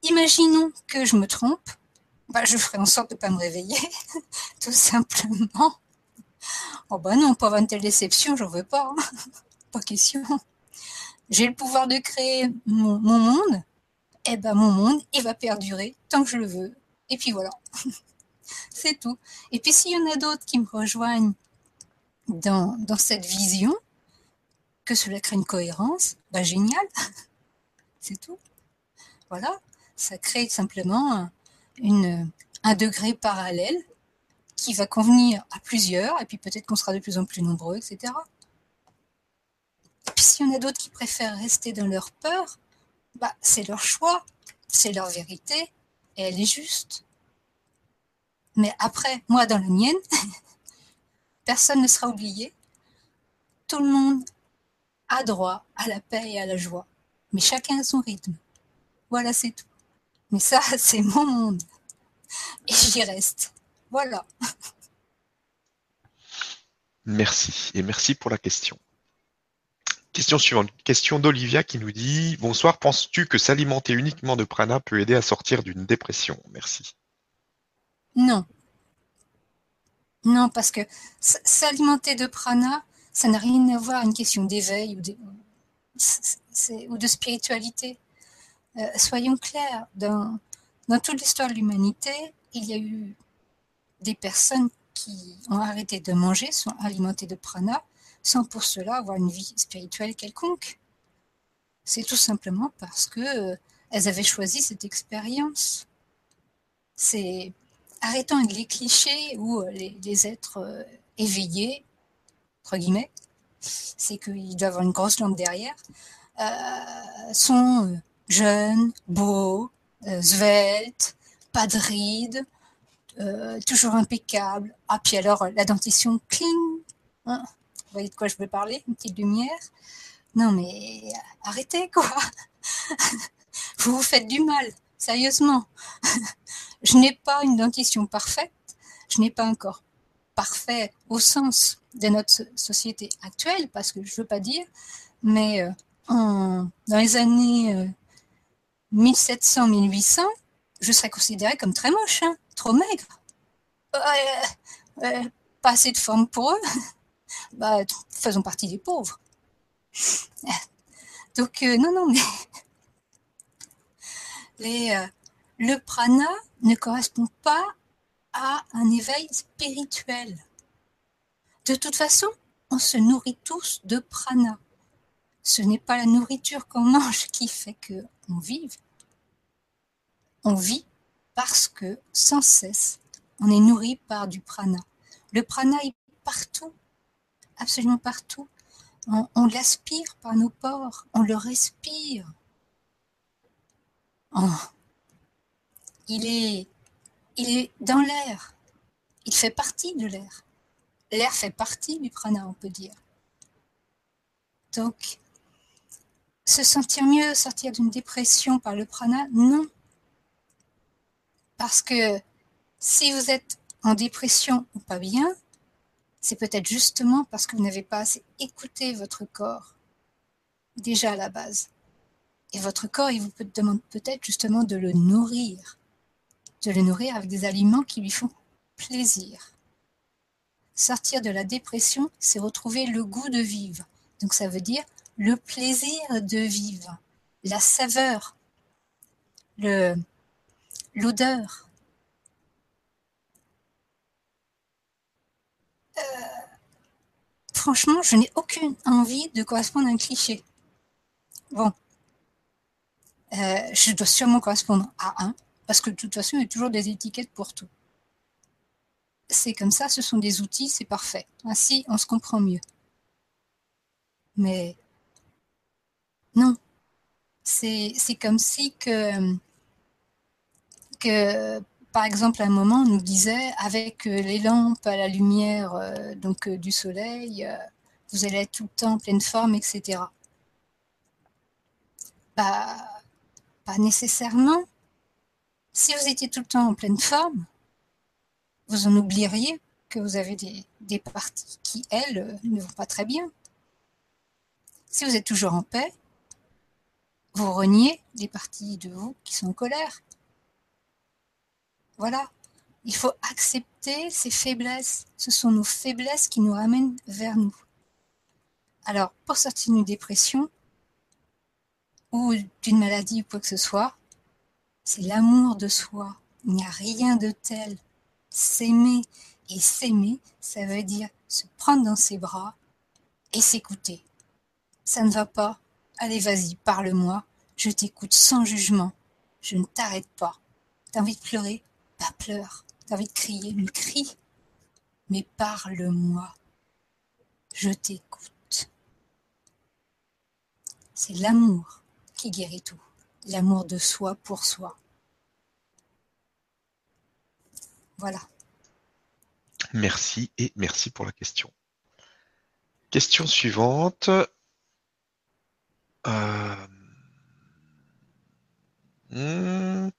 [SPEAKER 2] Imaginons que je me trompe, bah, je ferai en sorte de ne pas me réveiller, tout simplement. Oh bah non, pas avoir une telle déception, j'en veux pas. Hein. pas question. J'ai le pouvoir de créer mon, monde, eh ben mon monde, il va perdurer tant que je le veux. Et puis voilà. C'est tout. Et puis s'il y en a d'autres qui me rejoignent dans cette vision, que cela crée une cohérence, bah génial. C'est tout. Voilà. Ça crée simplement un degré parallèle qui va convenir à plusieurs, et puis peut-être qu'on sera de plus en plus nombreux, etc. Et puis s'il y en a d'autres qui préfèrent rester dans leur peur, bah, c'est leur choix, c'est leur vérité, et elle est juste. Mais après, moi dans la mienne, personne ne sera oublié. Tout le monde a droit à la paix et à la joie. Mais chacun a son rythme. Voilà, c'est tout. Mais ça, c'est mon monde. Et j'y reste. Voilà.
[SPEAKER 1] Merci. Et merci pour la question. Question suivante. Question d'Olivia qui nous dit Bonsoir, penses-tu que s'alimenter uniquement de prana peut aider à sortir d'une dépression? Merci.
[SPEAKER 2] Non. Non, parce que s'alimenter de prana, ça n'a rien à voir avec une question d'éveil ou, de spiritualité. Euh, soyons clairs, dans, toute l'histoire de l'humanité, il y a eu des personnes qui ont arrêté de manger, sont alimentées de prana, sans pour cela avoir une vie spirituelle quelconque. C'est tout simplement parce que euh, elles avaient choisi cette expérience. C'est arrêtant les clichés où euh, les, êtres éveillés, guillemets, c'est qu'ils doivent avoir une grosse lampe derrière, sont jeunes, beaux, sveltes, pas de rides, euh, toujours impeccable. Ah, puis alors, la dentition, cling hein. Vous voyez de quoi je veux parler? Une petite lumière? Non, mais arrêtez, quoi. Vous vous faites du mal, sérieusement. je n'ai pas une dentition parfaite, je n'ai pas encore parfait au sens de notre société actuelle, parce que je ne veux pas dire, mais euh, dans les années 1700-1800, euh, je serais considérée comme très moche. Hein trop maigre. pas assez de forme pour eux. bah, faisons partie des pauvres. Donc, euh, non, non, mais euh, le prana ne correspond pas à un éveil spirituel. De toute façon, on se nourrit tous de prana. Ce n'est pas la nourriture qu'on mange qui fait qu'on vive. On vit parce que sans cesse, on est nourri par du prana. Le prana est partout, absolument partout. On, l'aspire par nos pores, on le respire. il, est, il est dans l'air, il fait partie de l'air. L'air fait partie du prana, on peut dire. Donc, se sentir mieux, sortir d'une dépression par le prana, non. Parce que si vous êtes en dépression ou pas bien, c'est peut-être justement parce que vous n'avez pas assez écouté votre corps, déjà à la base. Et votre corps, il vous demande peut-être justement de le nourrir, de le nourrir avec des aliments qui lui font plaisir. Sortir de la dépression, c'est retrouver le goût de vivre. Donc ça veut dire le plaisir de vivre, la saveur, l'odeur. Euh, franchement, je n'ai aucune envie de correspondre à un cliché. Bon, euh, je dois sûrement correspondre à un, parce que de toute façon, il y a toujours des étiquettes pour tout. C'est comme ça, ce sont des outils, c'est parfait. Ainsi, on se comprend mieux. Mais non, c'est comme si que, que, par exemple, à un moment, on nous disait, avec les lampes à la lumière donc, du soleil, vous allez être tout le temps en pleine forme, etc. Bah, pas nécessairement. Si vous étiez tout le temps en pleine forme, vous en oublieriez que vous avez des, parties qui, elles, ne vont pas très bien. Si vous êtes toujours en paix, vous reniez des parties de vous qui sont en colère. Voilà. Il faut accepter ces faiblesses. Ce sont nos faiblesses qui nous ramènent vers nous. Alors, pour sortir d'une dépression ou d'une maladie ou quoi que ce soit, c'est l'amour de soi. Il n'y a rien de tel. S'aimer et s'aimer, ça veut dire se prendre dans ses bras et s'écouter. Ça ne va pas Allez, vas-y, parle-moi. Je t'écoute sans jugement. Je ne t'arrête pas. T'as envie de pleurer? Pas pleure. T'as envie de crier? Mais crie. Mais parle-moi. Je t'écoute. C'est l'amour qui guérit tout, l'amour de soi pour soi. Voilà.
[SPEAKER 1] Merci et merci pour la question. Question suivante. Euh, hmm.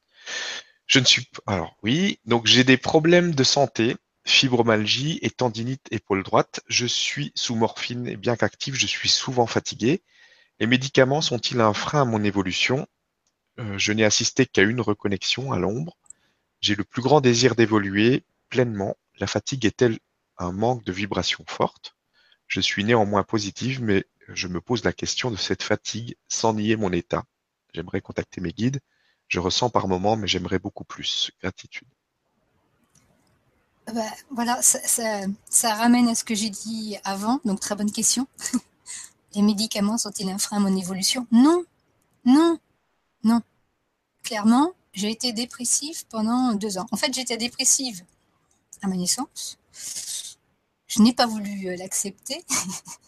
[SPEAKER 1] Je ne suis pas. Alors oui, donc j'ai des problèmes de santé, fibromyalgie et tendinite épaule droite. Je suis sous morphine et bien qu'active, je suis souvent fatigué. Les médicaments sont-ils un frein à mon évolution? Je n'ai assisté qu'à une reconnexion à l'ombre. J'ai le plus grand désir d'évoluer pleinement. La fatigue est-elle un manque de vibrations fortes? Je suis néanmoins positive, mais je me pose la question de cette fatigue sans nier mon état. J'aimerais contacter mes guides. Je ressens par moments, mais j'aimerais beaucoup plus. Gratitude.
[SPEAKER 2] Bah, voilà, ça, ramène à ce que j'ai dit avant, donc très bonne question. Les médicaments sont-ils un frein à mon évolution? Non, non, non. Clairement, j'ai été dépressive pendant deux ans. En fait, j'étais dépressive à ma naissance. Je n'ai pas voulu euh, l'accepter.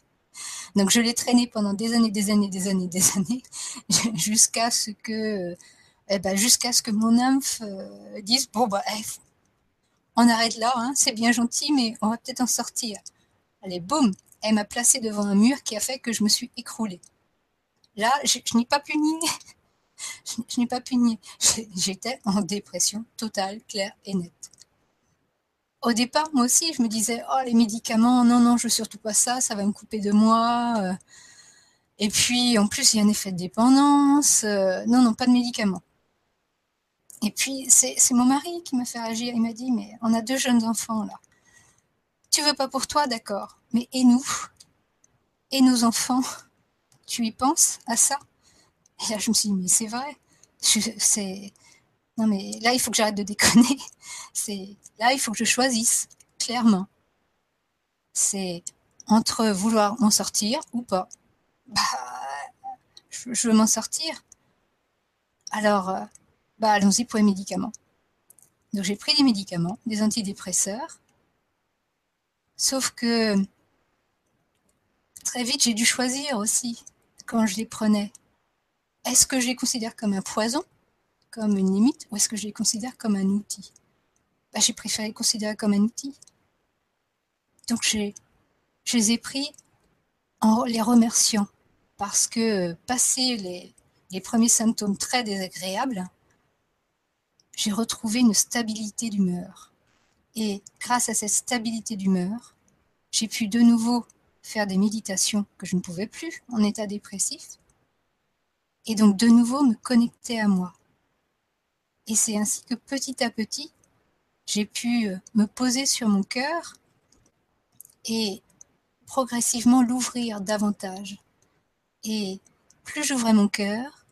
[SPEAKER 2] Donc, je l'ai traîné pendant des années, des années, des années, des années, jusqu'à ce que, eh ben, jusqu'à ce que mon âme euh, dise bon bah, eh, on arrête là, hein, c'est bien gentil, mais on va peut-être en sortir. Allez, boum, elle m'a placé devant un mur qui a fait que je me suis écroulée. Là, je, n'ai pas pu je, n'ai pas pu nier. J'étais en dépression totale, claire et nette. Au départ, moi aussi, je me disais, oh, les médicaments, non, non, je veux surtout pas ça, ça va me couper de moi. Euh. Et puis, en plus, il y a un effet de dépendance. Euh. Non, non, pas de médicaments. Et puis, c'est mon mari qui m'a fait agir. Il m'a dit, mais on a deux jeunes enfants là. Tu veux pas pour toi, d'accord. Mais et nous? Et nos enfants? Tu y penses à ça? Et là, je me suis dit, mais c'est vrai. Non, mais là, il faut que j'arrête de déconner. Là, il faut que je choisisse, clairement. C'est entre vouloir m'en sortir ou pas. Bah, je, veux m'en sortir. Alors, euh, bah, allons-y pour les médicaments. Donc, j'ai pris des médicaments, des antidépresseurs. Sauf que très vite, j'ai dû choisir aussi quand je les prenais. Est-ce que je les considère comme un poison, comme une limite, ou est-ce que je les considère comme un outil? Bah, J'ai préféré les considérer comme un outil. Donc je les ai pris en les remerciant, parce que passé les, les premiers symptômes très désagréables, j'ai retrouvé une stabilité d'humeur. Et grâce à cette stabilité d'humeur, j'ai pu de nouveau faire des méditations que je ne pouvais plus en état dépressif, et donc de nouveau me connecter à moi. Et c'est ainsi que petit à petit, j'ai pu euh, me poser sur mon cœur et progressivement l'ouvrir davantage. Et plus j'ouvrais mon cœur,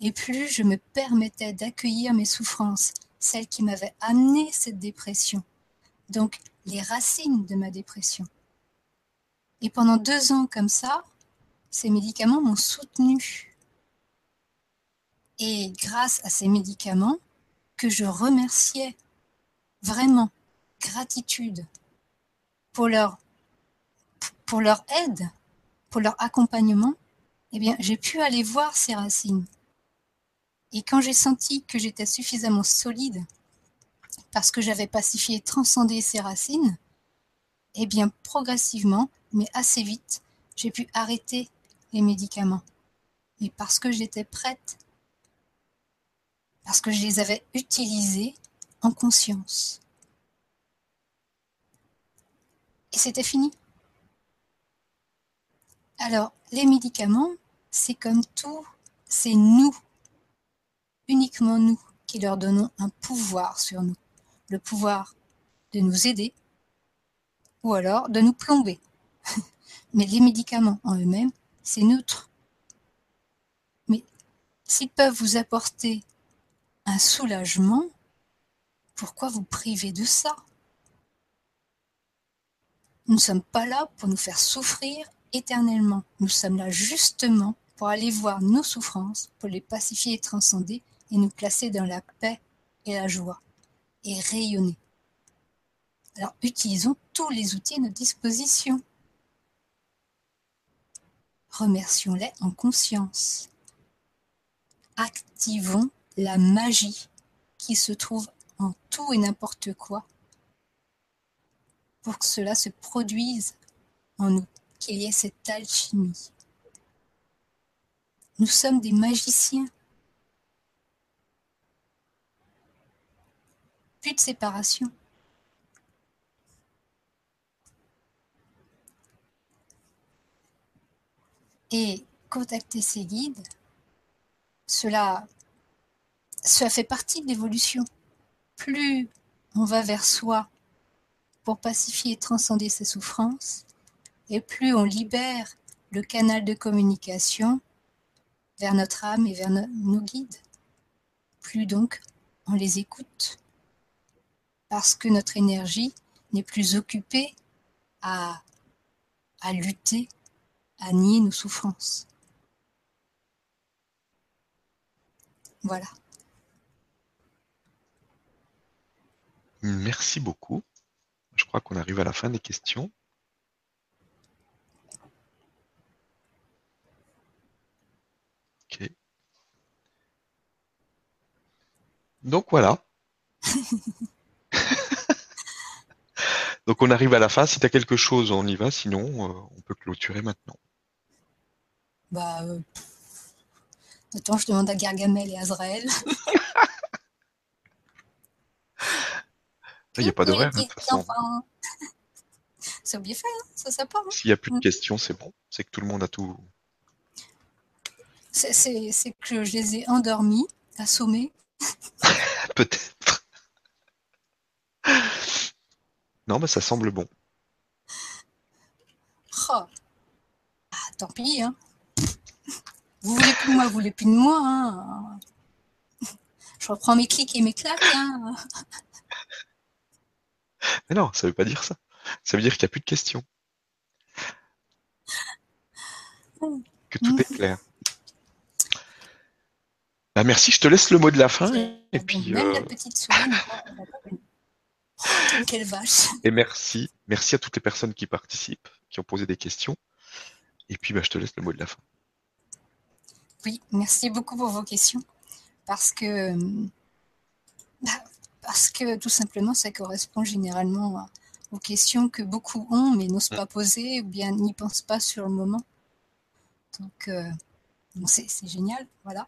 [SPEAKER 2] et plus je me permettais d'accueillir mes souffrances, celles qui m'avaient amené cette dépression. Donc les racines de ma dépression. Et pendant deux ans comme ça, ces médicaments m'ont soutenu. Et grâce à ces médicaments, que je remerciais vraiment, gratitude pour leur, pour leur aide, pour leur accompagnement, eh bien, j'ai pu aller voir ces racines. Et quand j'ai senti que j'étais suffisamment solide, parce que j'avais pacifié et transcendé ces racines, eh bien, progressivement, mais assez vite, j'ai pu arrêter les médicaments. Mais parce que j'étais prête, parce que je les avais utilisés en conscience. Et c'était fini. Alors, les médicaments, c'est comme tout, c'est nous, uniquement nous, qui leur donnons un pouvoir sur nous. Le pouvoir de nous aider ou alors de nous plomber. Mais les médicaments en eux-mêmes, c'est neutre. Mais s'ils peuvent vous apporter un soulagement, pourquoi vous priver de ça? Nous ne sommes pas là pour nous faire souffrir éternellement. Nous sommes là justement pour aller voir nos souffrances, pour les pacifier et transcender et nous placer dans la paix et la joie et rayonner. Alors utilisons tous les outils à notre disposition. Remercions-les en conscience. Activons la magie qui se trouve en tout et n'importe quoi pour que cela se produise en nous, qu'il y ait cette alchimie. Nous sommes des magiciens. Plus de séparation. Et contacter ses guides, cela, cela fait partie de l'évolution. Plus on va vers soi pour pacifier et transcender ses souffrances, et plus on libère le canal de communication vers notre âme et vers nos guides. Plus donc on les écoute, parce que notre énergie n'est plus occupée à, à lutter, à nier nos souffrances. Voilà.
[SPEAKER 1] Merci beaucoup. Je crois qu'on arrive à la fin des questions. Ok. Donc voilà. Donc on arrive à la fin. Si tu as quelque chose, on y va. Sinon, euh, on peut clôturer maintenant.
[SPEAKER 2] Bah, euh... attends, je demande à Gargamel et Azrael.
[SPEAKER 1] Il n'y a pas de toute façon.
[SPEAKER 2] C'est bien fait, hein ça sympa. Hein
[SPEAKER 1] S'il n'y a plus de questions, c'est bon. C'est que tout le monde a tout.
[SPEAKER 2] C'est que je les ai endormis, assommés.
[SPEAKER 1] Peut-être. Non, mais ça semble bon.
[SPEAKER 2] Oh. Ah, tant pis, hein. Vous voulez plus de moi, vous voulez plus de moi, hein. Je reprends mes clics et mes claques, hein.
[SPEAKER 1] Mais non, ça veut pas dire ça. Ça veut dire qu'il n'y a plus de questions. Que tout est clair. Bah, merci, je te laisse le mot de la fin. Et puis,
[SPEAKER 2] Même
[SPEAKER 1] euh,
[SPEAKER 2] la petite souris. Oh, Quelle vache.
[SPEAKER 1] et merci. Merci à toutes les personnes qui participent, qui ont posé des questions. Et puis, bah, je te laisse le mot de la fin.
[SPEAKER 2] Oui, merci beaucoup pour vos questions. Parce que, bah, parce que tout simplement, ça correspond généralement à- aux questions que beaucoup ont, mais n'osent pas poser ou bien n'y pensent pas sur le moment. Donc, euh, c'est génial, voilà.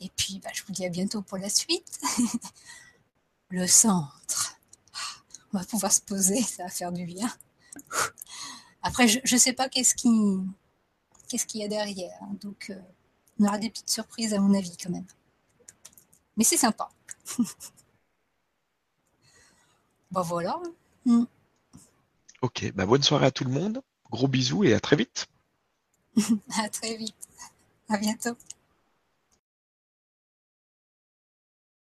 [SPEAKER 2] Et puis, bah, je vous dis à bientôt pour la suite. le centre. Ah, On va pouvoir se poser, ça va faire du bien. Après, je ne sais pas qu'est-ce qui qu'est-ce qu'il y a derrière. hein. Donc, euh, on aura des petites surprises à mon avis quand même. Mais c'est sympa. Bon voilà. Mm.
[SPEAKER 1] Ok, bah, bonne soirée à tout le monde. Gros bisous et à très vite.
[SPEAKER 2] À très vite. À bientôt.